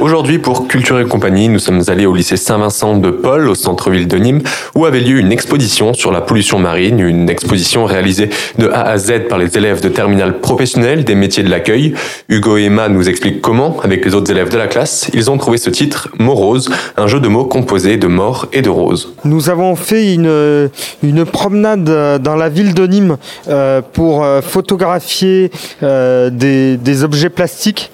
Aujourd'hui, pour Culture et compagnie, nous sommes allés au lycée Saint-Vincent de Paul, au centre-ville de Nîmes, où avait lieu une exposition sur la pollution marine, une exposition réalisée de A à Z par les élèves de terminale professionnelle des métiers de l'accueil. Hugo et Emma nous expliquent comment, avec les autres élèves de la classe, ils ont trouvé ce titre, Morose, un jeu de mots composé de mort et de rose. Nous avons fait une, une promenade dans la ville de Nîmes euh, pour euh, photographier euh, des, des objets plastiques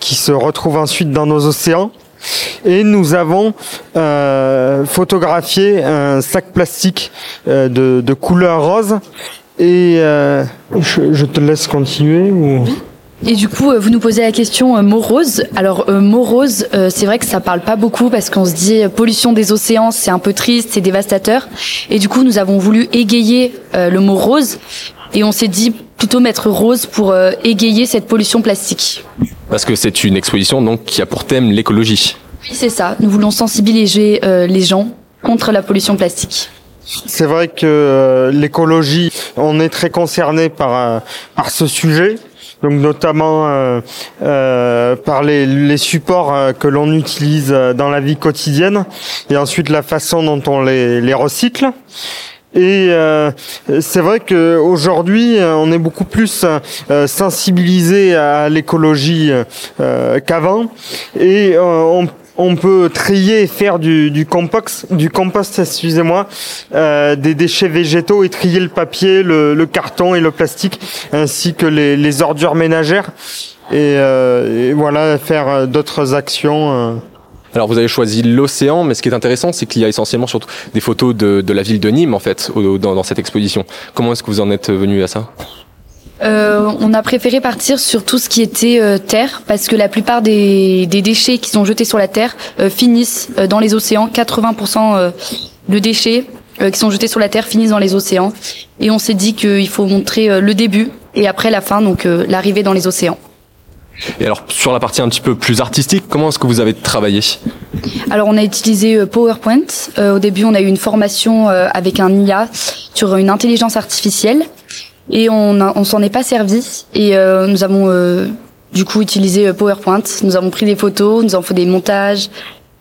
qui se retrouvent ensuite dans nos océans. Et nous avons euh, photographié un sac plastique euh, de, couleur rose. Et euh, je, te laisse continuer. Et du coup, vous nous posez la question morose. Alors morose, c'est vrai que ça parle pas beaucoup parce qu'on se dit pollution des océans, c'est un peu triste, c'est dévastateur. Et du coup, nous avons voulu égayer le mot rose et on s'est dit plutôt mettre rose pour égayer cette pollution plastique. Parce que c'est une exposition donc qui a pour thème l'écologie. Oui, c'est ça. Nous voulons sensibiliser euh, les gens contre la pollution plastique. C'est vrai que euh, l'écologie, on est très concerné par euh, par ce sujet. Donc notamment euh, euh, par les, les supports que l'on utilise dans la vie quotidienne et ensuite la façon dont on les, les recycle. Et euh, c'est vrai qu'aujourd'hui, on est beaucoup plus euh, sensibilisé à l'écologie euh, qu'avant. Et on on peut trier et faire du, du compost, du compost, excusez-moi, euh, des déchets végétaux et trier le papier, le, le carton et le plastique, ainsi que les, les ordures ménagères. Et, euh, et voilà, faire d'autres actions. Alors vous avez choisi l'océan, mais ce qui est intéressant, c'est qu'il y a essentiellement surtout des photos de, de, la ville de Nîmes en fait dans, dans cette exposition. Comment est-ce que vous en êtes venu à ça euh, on a préféré partir sur tout ce qui était euh, terre parce que la plupart des, des, déchets qui sont jetés sur la terre euh, finissent euh, dans les océans. 80% euh, de déchets qui sont jetés sur la terre finissent dans les océans. Et on s'est dit qu'il faut montrer le début et après la fin, donc l'arrivée dans les océans. Et alors sur la partie un petit peu plus artistique, comment est-ce que vous avez travaillé Alors on a utilisé PowerPoint. Euh, au début on a eu une formation euh, avec un IA sur une intelligence artificielle et on, a, on s'en est pas servi et euh, nous avons du coup utilisé PowerPoint. Nous avons pris des photos, nous avons fait des montages,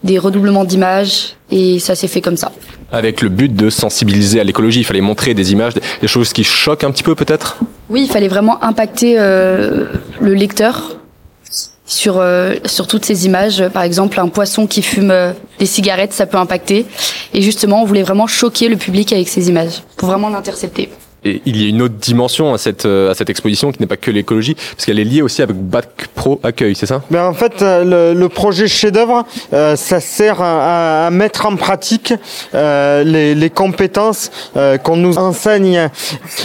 des redoublements d'images et ça s'est fait comme ça. Avec le but de sensibiliser à l'écologie, il fallait montrer des images, des choses qui choquent un petit peu peut-être? Oui, il fallait vraiment impacter le lecteur sur euh, sur toutes ces images. Par exemple, un poisson qui fume euh, des cigarettes, ça peut impacter. Et justement, on voulait vraiment choquer le public avec ces images pour vraiment l'intercepter. Et il y a une autre dimension à cette euh, à cette exposition qui n'est pas que l'écologie, parce qu'elle est liée aussi avec Bac Pro Accueil, c'est ça? Mais en fait, le, le projet chef-d'œuvre, euh, ça sert à, à, mettre en pratique euh, les, les, compétences qu'on nous enseigne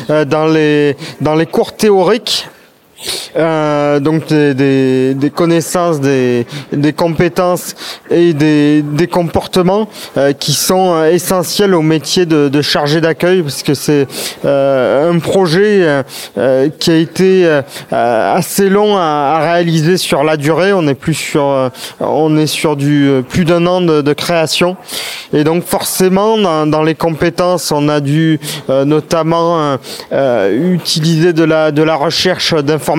dans les dans les cours théoriques euh, donc des, des, des, connaissances, des, des compétences et des, des comportements euh, qui sont euh, essentiels au métier de, de chargé d'accueil parce que c'est euh, un projet euh, qui a été assez long à, à, réaliser sur la durée. On est plus sur on est sur du plus d'un an de, de, création et donc forcément dans, dans les compétences on a dû notamment utiliser de la de la recherche d'informations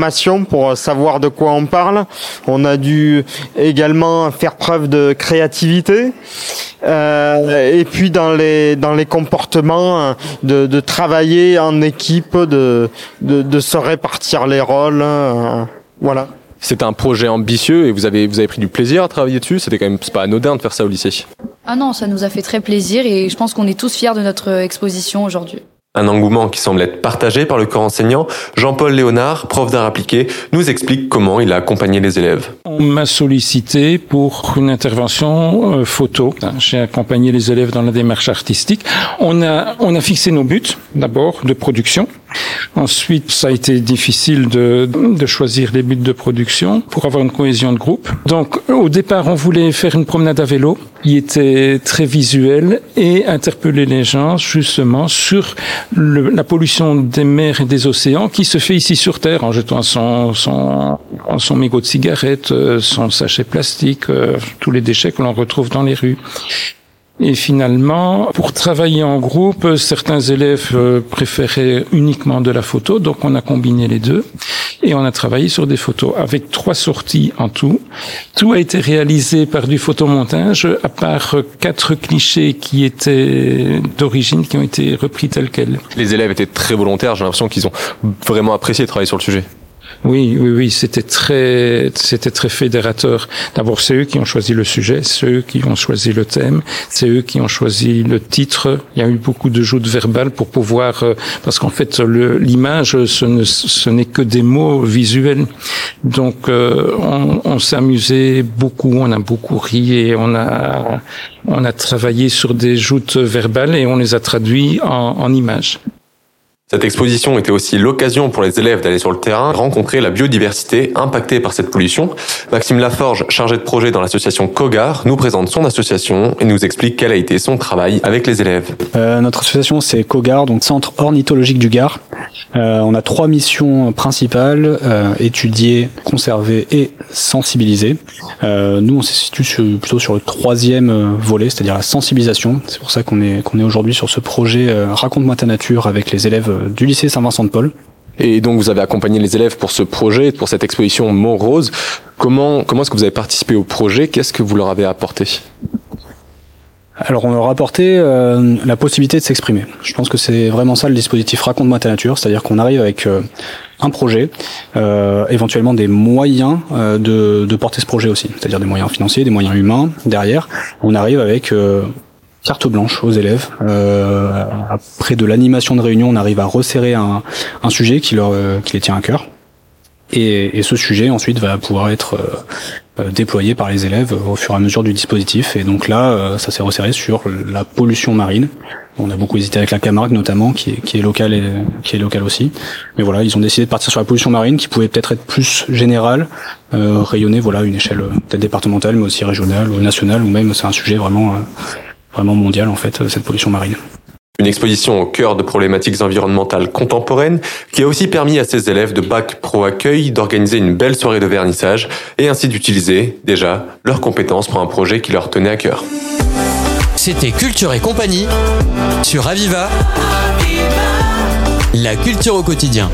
pour savoir de quoi on parle. On a dû également faire preuve de créativité. Euh, et puis dans les dans les comportements de, de travailler en équipe, de, de, de se répartir les rôles, euh, voilà. C'est un projet ambitieux et vous avez vous avez pris du plaisir à travailler dessus. C'était quand même pas anodin de faire ça au lycée. Ah non, ça nous a fait très plaisir et je pense qu'on est tous fiers de notre exposition aujourd'hui. Un engouement qui semble être partagé par le corps enseignant. Jean-Paul Léonard, prof d'art appliqué, nous explique comment il a accompagné les élèves. On m'a sollicité pour une intervention euh, photo. J'ai accompagné les élèves dans la démarche artistique. On a, on a fixé nos buts, d'abord, de production. Ensuite, ça a été difficile de, de choisir les buts de production pour avoir une cohésion de groupe. Donc, au départ, on voulait faire une promenade à vélo qui était très visuelle et interpeller les gens justement sur le, la pollution des mers et des océans qui se fait ici sur Terre en jetant son, son, son mégot de cigarette, son sachet plastique, euh, tous les déchets que l'on retrouve dans les rues. Et finalement, pour travailler en groupe, certains élèves euh, préféraient uniquement de la photo, donc on a combiné les deux et on a travaillé sur des photos avec trois sorties en tout. Tout a été réalisé par du photomontage, à part quatre clichés qui étaient d'origine, qui ont été repris tels quels. Les élèves étaient très volontaires, j'ai l'impression qu'ils ont vraiment apprécié de travailler sur le sujet. Oui, oui, oui, c'était très, c'était très fédérateur. D'abord, c'est eux qui ont choisi le sujet, c'est eux qui ont choisi le thème, c'est eux qui ont choisi le titre. Il y a eu beaucoup de joutes verbales pour pouvoir, euh, parce qu'en fait, l'image, ce, ne, ce n'est que des mots visuels. Donc, euh, on, on s'est amusé beaucoup, on a beaucoup ri et on a, on a travaillé sur des joutes verbales et on les a traduits en images. Cette exposition était aussi l'occasion pour les élèves d'aller sur le terrain, rencontrer la biodiversité impactée par cette pollution. Maxime Laforge, chargé de projet dans l'association COGAR, nous présente son association et nous explique quel a été son travail avec les élèves. Euh, notre association c'est COGAR, donc Centre Ornithologique du Gard. Euh, on a trois missions principales, euh, étudier, conserver et sensibiliser. Euh, nous on se situe plutôt sur le troisième volet, c'est-à-dire la sensibilisation. C'est pour ça qu'on est, qu'on est aujourd'hui sur ce projet Raconte-moi ta nature avec les élèves du lycée Saint-Vincent-de-Paul. Et donc vous avez accompagné les élèves pour ce projet, pour cette exposition Mont Rose. Comment, comment est-ce que vous avez participé au projet? Qu'est-ce que vous leur avez apporté? Alors on leur a apporté euh, la possibilité de s'exprimer. Je pense que c'est vraiment ça le dispositif Raconte-moi ta nature, c'est-à-dire qu'on arrive avec euh, un projet, euh, éventuellement des moyens de, de porter ce projet aussi, c'est-à-dire des moyens financiers, des moyens humains derrière. On arrive avec carte blanche aux élèves. Après de l'animation de réunion, on arrive à resserrer un, un sujet qui leur qui les tient à cœur. Et, ce sujet ensuite va pouvoir être euh, déployé par les élèves au fur et à mesure du dispositif. Et donc là, euh, ça s'est resserré sur la pollution marine. On a beaucoup hésité avec la Camargue notamment, qui est, locale et qui est locale aussi. Mais voilà, ils ont décidé de partir sur la pollution marine, qui pouvait peut-être être plus générale, euh, rayonnée, voilà, une échelle peut-être départementale, mais aussi régionale ou nationale, ou même c'est un sujet vraiment vraiment mondial en fait, cette pollution marine. Une exposition au cœur de problématiques environnementales contemporaines qui a aussi permis à ses élèves de Bac Pro Accueil d'organiser une belle soirée de vernissage et ainsi d'utiliser, déjà, leurs compétences pour un projet qui leur tenait à cœur. C'était Culture et compagnie sur Aviva. La culture au quotidien.